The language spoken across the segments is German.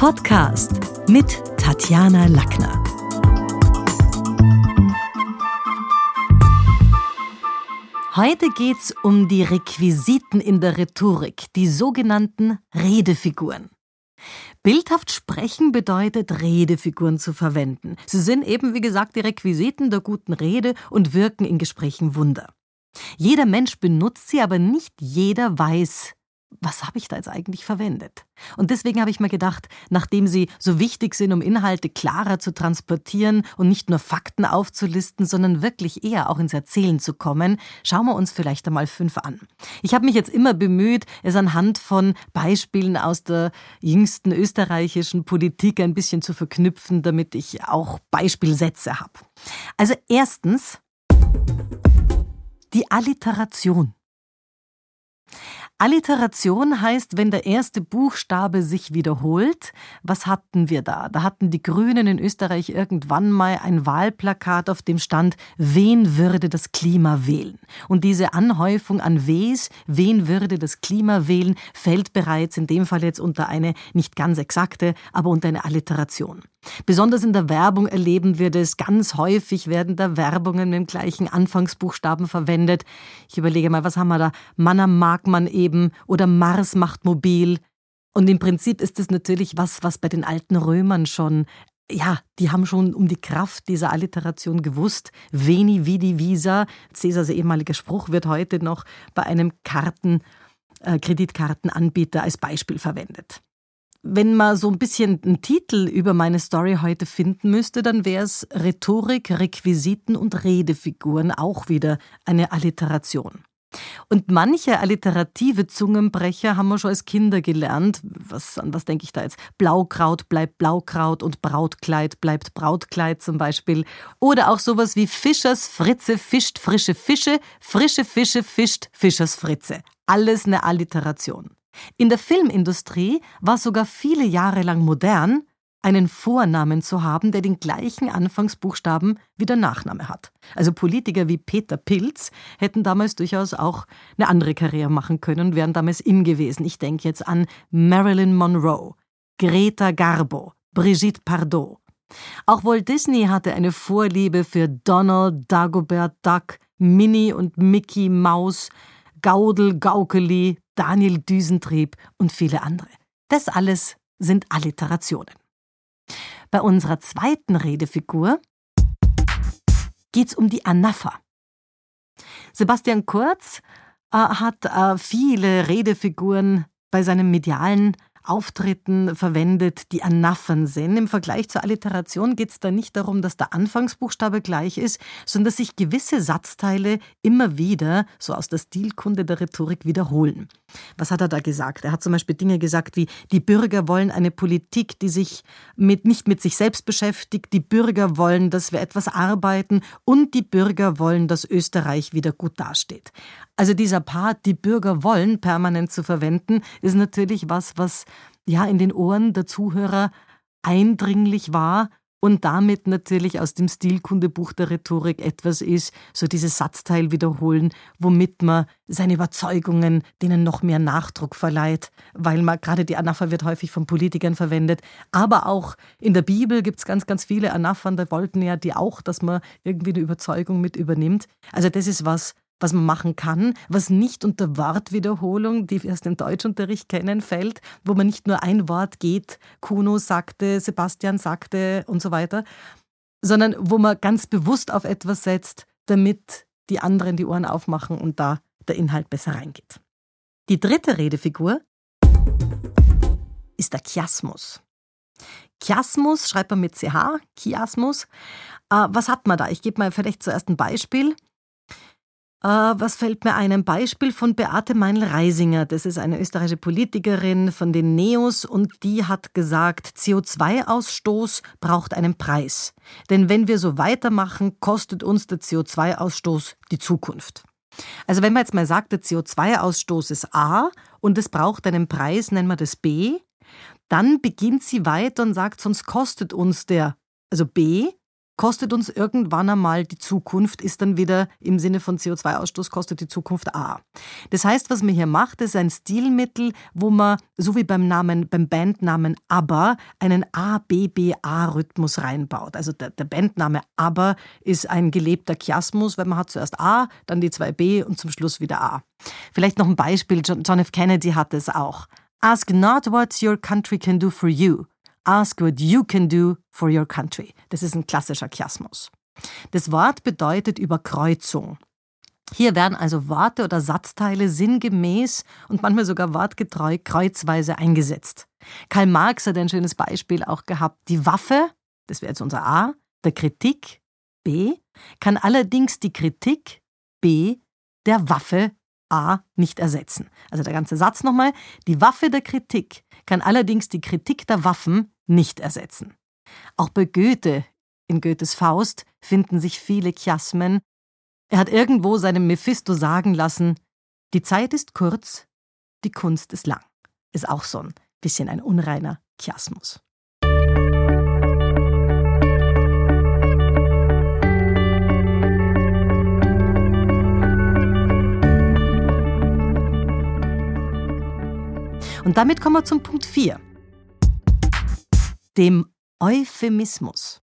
Podcast mit Tatjana Lackner. Heute geht's um die Requisiten in der Rhetorik, die sogenannten Redefiguren. Bildhaft sprechen bedeutet, Redefiguren zu verwenden. Sie sind eben, wie gesagt, die Requisiten der guten Rede und wirken in Gesprächen Wunder. Jeder Mensch benutzt sie, aber nicht jeder weiß, was habe ich da jetzt eigentlich verwendet? Und deswegen habe ich mir gedacht, nachdem sie so wichtig sind, um Inhalte klarer zu transportieren und nicht nur Fakten aufzulisten, sondern wirklich eher auch ins Erzählen zu kommen, schauen wir uns vielleicht einmal fünf an. Ich habe mich jetzt immer bemüht, es anhand von Beispielen aus der jüngsten österreichischen Politik ein bisschen zu verknüpfen, damit ich auch Beispielsätze habe. Also erstens die Alliteration. Alliteration heißt, wenn der erste Buchstabe sich wiederholt. Was hatten wir da? Da hatten die Grünen in Österreich irgendwann mal ein Wahlplakat, auf dem stand, wen würde das Klima wählen? Und diese Anhäufung an Ws, wen würde das Klima wählen, fällt bereits in dem Fall jetzt unter eine nicht ganz exakte, aber unter eine Alliteration. Besonders in der Werbung erleben wir das. Ganz häufig werden da Werbungen mit dem gleichen Anfangsbuchstaben verwendet. Ich überlege mal, was haben wir da? Manner mag man eben oder Mars macht mobil. Und im Prinzip ist das natürlich was, was bei den alten Römern schon ja, die haben schon um die Kraft dieser Alliteration gewusst. Veni, vidi, visa. Cäsars ehemaliger Spruch wird heute noch bei einem Karten, äh, Kreditkartenanbieter als Beispiel verwendet. Wenn man so ein bisschen einen Titel über meine Story heute finden müsste, dann wäre es Rhetorik, Requisiten und Redefiguren, auch wieder eine Alliteration. Und manche alliterative Zungenbrecher haben wir schon als Kinder gelernt. Was, an was denke ich da jetzt? Blaukraut bleibt Blaukraut und Brautkleid bleibt Brautkleid zum Beispiel. Oder auch sowas wie Fischers Fritze fischt frische Fische, frische Fische fischt Fischers Fritze. Alles eine Alliteration. In der Filmindustrie war sogar viele Jahre lang modern, einen Vornamen zu haben, der den gleichen Anfangsbuchstaben wie der Nachname hat. Also Politiker wie Peter Pilz hätten damals durchaus auch eine andere Karriere machen können und wären damals in gewesen. Ich denke jetzt an Marilyn Monroe, Greta Garbo, Brigitte Bardot. Auch Walt Disney hatte eine Vorliebe für Donald, Dagobert Duck, Minnie und Mickey Maus, Gaudel, Gaukeli, Daniel Düsentrieb und viele andere. Das alles sind Alliterationen. Bei unserer zweiten Redefigur geht's um die Anapha. Sebastian Kurz äh, hat äh, viele Redefiguren bei seinem medialen Auftritten verwendet, die Anaphern sind. Im Vergleich zur Alliteration geht es da nicht darum, dass der Anfangsbuchstabe gleich ist, sondern dass sich gewisse Satzteile immer wieder, so aus der Stilkunde der Rhetorik, wiederholen. Was hat er da gesagt? Er hat zum Beispiel Dinge gesagt wie, die Bürger wollen eine Politik, die sich mit, nicht mit sich selbst beschäftigt, die Bürger wollen, dass wir etwas arbeiten und die Bürger wollen, dass Österreich wieder gut dasteht. Also dieser Part, die Bürger wollen, permanent zu verwenden, ist natürlich was, was ja in den Ohren der Zuhörer eindringlich war und damit natürlich aus dem Stilkundebuch der Rhetorik etwas ist, so dieses Satzteil wiederholen, womit man seine Überzeugungen denen noch mehr Nachdruck verleiht, weil man gerade die Anapha wird häufig von Politikern verwendet, aber auch in der Bibel gibt es ganz, ganz viele Anaphern, da wollten ja die auch, dass man irgendwie eine Überzeugung mit übernimmt. Also das ist was, was man machen kann, was nicht unter Wortwiederholung, die wir aus dem Deutschunterricht kennen, fällt, wo man nicht nur ein Wort geht, Kuno sagte, Sebastian sagte und so weiter, sondern wo man ganz bewusst auf etwas setzt, damit die anderen die Ohren aufmachen und da der Inhalt besser reingeht. Die dritte Redefigur ist der Chiasmus. Chiasmus schreibt man mit CH, Chiasmus. Äh, was hat man da? Ich gebe mal vielleicht zuerst ein Beispiel. Äh, was fällt mir ein? Ein Beispiel von Beate Meinl-Reisinger. Das ist eine österreichische Politikerin von den Neos und die hat gesagt, CO2-Ausstoß braucht einen Preis. Denn wenn wir so weitermachen, kostet uns der CO2-Ausstoß die Zukunft. Also wenn man jetzt mal sagt, der CO2-Ausstoß ist A und es braucht einen Preis, nennen wir das B, dann beginnt sie weiter und sagt, sonst kostet uns der, also B, kostet uns irgendwann einmal die Zukunft, ist dann wieder im Sinne von CO2-Ausstoß, kostet die Zukunft A. Das heißt, was man hier macht, ist ein Stilmittel, wo man, so wie beim Namen, beim Bandnamen ABBA, einen A-B-B-A-Rhythmus reinbaut. Also der, der Bandname ABBA ist ein gelebter Chiasmus, weil man hat zuerst A, dann die zwei B und zum Schluss wieder A. Vielleicht noch ein Beispiel, John, F. Kennedy hatte es auch. Ask not what your country can do for you. Ask what you can do for your country. Das ist ein klassischer Chiasmus. Das Wort bedeutet Überkreuzung. Hier werden also Worte oder Satzteile sinngemäß und manchmal sogar wortgetreu kreuzweise eingesetzt. Karl Marx hat ein schönes Beispiel auch gehabt. Die Waffe, das wäre jetzt unser A, der Kritik, B, kann allerdings die Kritik, B, der Waffe A nicht ersetzen. Also der ganze Satz nochmal. Die Waffe der Kritik kann allerdings die Kritik der Waffen nicht ersetzen. Auch bei Goethe, in Goethes Faust, finden sich viele Chiasmen. Er hat irgendwo seinem Mephisto sagen lassen, die Zeit ist kurz, die Kunst ist lang. Ist auch so ein bisschen ein unreiner Chiasmus. Und damit kommen wir zum Punkt 4, dem Euphemismus.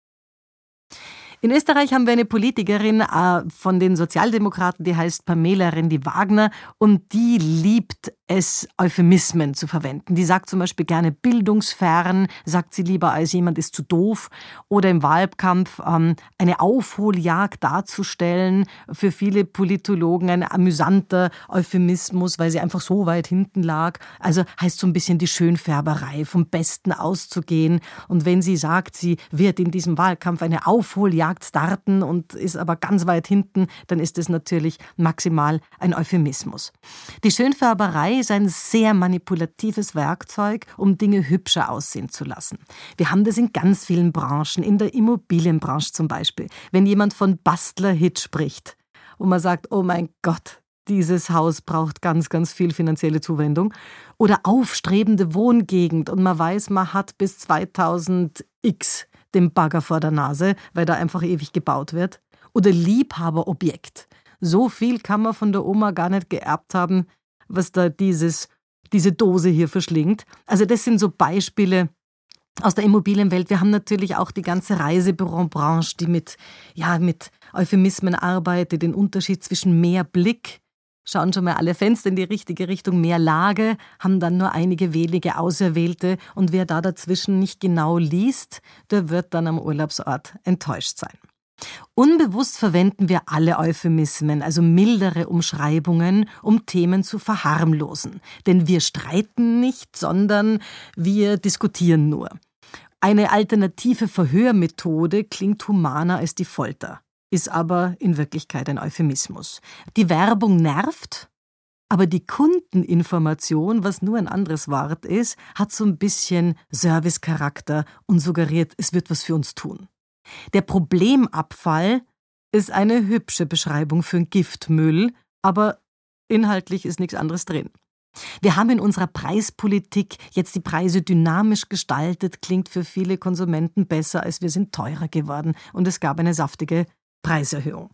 In Österreich haben wir eine Politikerin äh, von den Sozialdemokraten, die heißt Pamela Rendi-Wagner und die liebt es, Euphemismen zu verwenden. Die sagt zum Beispiel gerne bildungsfern, sagt sie lieber als jemand ist zu doof oder im Wahlkampf ähm, eine Aufholjagd darzustellen. Für viele Politologen ein amüsanter Euphemismus, weil sie einfach so weit hinten lag. Also heißt so ein bisschen die Schönfärberei, vom Besten auszugehen. Und wenn sie sagt, sie wird in diesem Wahlkampf eine Aufholjagd starten und ist aber ganz weit hinten, dann ist es natürlich maximal ein Euphemismus. Die Schönfärberei ist ein sehr manipulatives Werkzeug, um Dinge hübscher aussehen zu lassen. Wir haben das in ganz vielen Branchen, in der Immobilienbranche zum Beispiel. Wenn jemand von Bastler-Hit spricht, wo man sagt, oh mein Gott, dieses Haus braucht ganz, ganz viel finanzielle Zuwendung. Oder aufstrebende Wohngegend und man weiß, man hat bis 2000 X dem Bagger vor der Nase, weil da einfach ewig gebaut wird. Oder Liebhaberobjekt. So viel kann man von der Oma gar nicht geerbt haben, was da dieses, diese Dose hier verschlingt. Also das sind so Beispiele aus der Immobilienwelt. Wir haben natürlich auch die ganze Reisebürobranche, die mit, ja, mit Euphemismen arbeitet, den Unterschied zwischen mehr Blick schauen schon mal alle Fenster in die richtige Richtung, mehr Lage, haben dann nur einige wenige Auserwählte und wer da dazwischen nicht genau liest, der wird dann am Urlaubsort enttäuscht sein. Unbewusst verwenden wir alle Euphemismen, also mildere Umschreibungen, um Themen zu verharmlosen. Denn wir streiten nicht, sondern wir diskutieren nur. Eine alternative Verhörmethode klingt humaner als die Folter ist aber in Wirklichkeit ein Euphemismus. Die Werbung nervt, aber die Kundeninformation, was nur ein anderes Wort ist, hat so ein bisschen Servicecharakter und suggeriert, es wird was für uns tun. Der Problemabfall ist eine hübsche Beschreibung für Giftmüll, aber inhaltlich ist nichts anderes drin. Wir haben in unserer Preispolitik jetzt die Preise dynamisch gestaltet, klingt für viele Konsumenten besser, als wir sind teurer geworden und es gab eine saftige Preiserhöhung.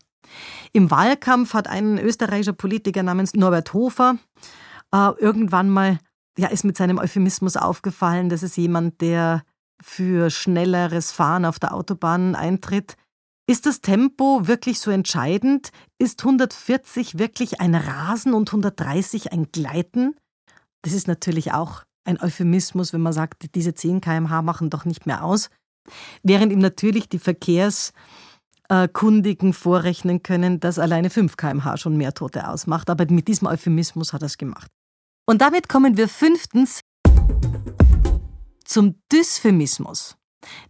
Im Wahlkampf hat ein österreichischer Politiker namens Norbert Hofer äh, irgendwann mal, ja, ist mit seinem Euphemismus aufgefallen, das ist jemand, der für schnelleres Fahren auf der Autobahn eintritt. Ist das Tempo wirklich so entscheidend? Ist 140 wirklich ein Rasen und 130 ein Gleiten? Das ist natürlich auch ein Euphemismus, wenn man sagt, diese 10 km/h machen doch nicht mehr aus. Während ihm natürlich die Verkehrs- äh, Kundigen vorrechnen können, dass alleine 5 kmh schon mehr Tote ausmacht. Aber mit diesem Euphemismus hat er es gemacht. Und damit kommen wir fünftens zum Dysphemismus.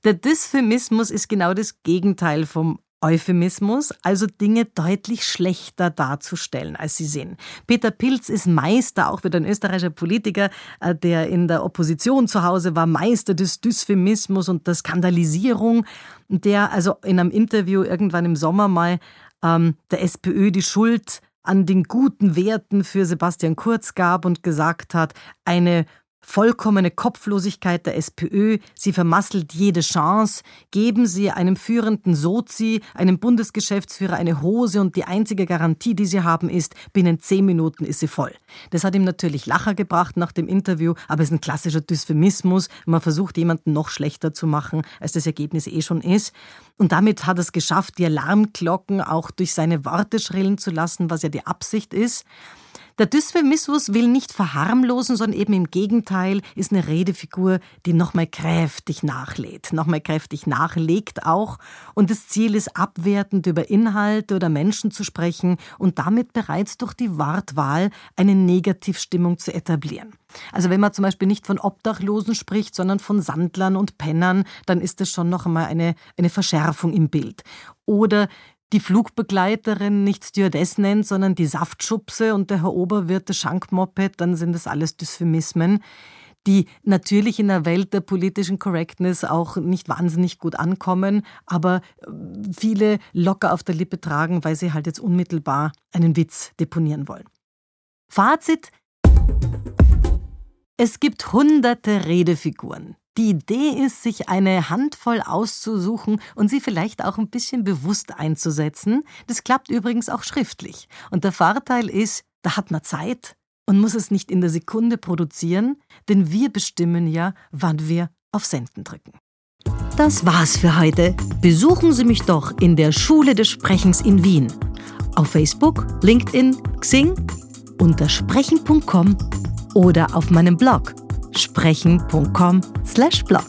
Der Dysphemismus ist genau das Gegenteil vom Euphemismus, also Dinge deutlich schlechter darzustellen, als sie sind. Peter Pilz ist Meister, auch wieder ein österreichischer Politiker, äh, der in der Opposition zu Hause war, Meister des Dysphemismus und der Skandalisierung, der also in einem Interview irgendwann im Sommer mal ähm, der SPÖ die Schuld an den guten Werten für Sebastian Kurz gab und gesagt hat, eine vollkommene Kopflosigkeit der SPÖ, sie vermasselt jede Chance, geben sie einem führenden Sozi, einem Bundesgeschäftsführer eine Hose und die einzige Garantie, die sie haben, ist, binnen zehn Minuten ist sie voll. Das hat ihm natürlich Lacher gebracht nach dem Interview, aber es ist ein klassischer Dysphemismus. Man versucht, jemanden noch schlechter zu machen, als das Ergebnis eh schon ist. Und damit hat er es geschafft, die Alarmglocken auch durch seine Worte schrillen zu lassen, was ja die Absicht ist. Der Dysphemismus will nicht verharmlosen, sondern eben im Gegenteil ist eine Redefigur, die nochmal kräftig nachlädt, nochmal kräftig nachlegt auch. Und das Ziel ist, abwertend über Inhalte oder Menschen zu sprechen und damit bereits durch die Wortwahl eine Negativstimmung zu etablieren. Also wenn man zum Beispiel nicht von Obdachlosen spricht, sondern von Sandlern und Pennern, dann ist das schon noch einmal eine, eine Verschärfung im Bild. Oder die Flugbegleiterin nicht Stewardess nennt, sondern die Saftschubse und der Herr Oberwirt das Schankmoped, dann sind das alles Dysphemismen, die natürlich in der Welt der politischen Correctness auch nicht wahnsinnig gut ankommen, aber äh, viele locker auf der Lippe tragen, weil sie halt jetzt unmittelbar einen Witz deponieren wollen. Fazit. Es gibt hunderte Redefiguren. Die Idee ist, sich eine Handvoll auszusuchen und sie vielleicht auch ein bisschen bewusst einzusetzen. Das klappt übrigens auch schriftlich. Und der Vorteil ist, da hat man Zeit und muss es nicht in der Sekunde produzieren, denn wir bestimmen ja, wann wir auf Senden drücken. Das war's für heute. Besuchen Sie mich doch in der Schule des Sprechens in Wien. Auf Facebook, LinkedIn, Xing, unter sprechen.com oder auf meinem Blog sprechen.com/blog.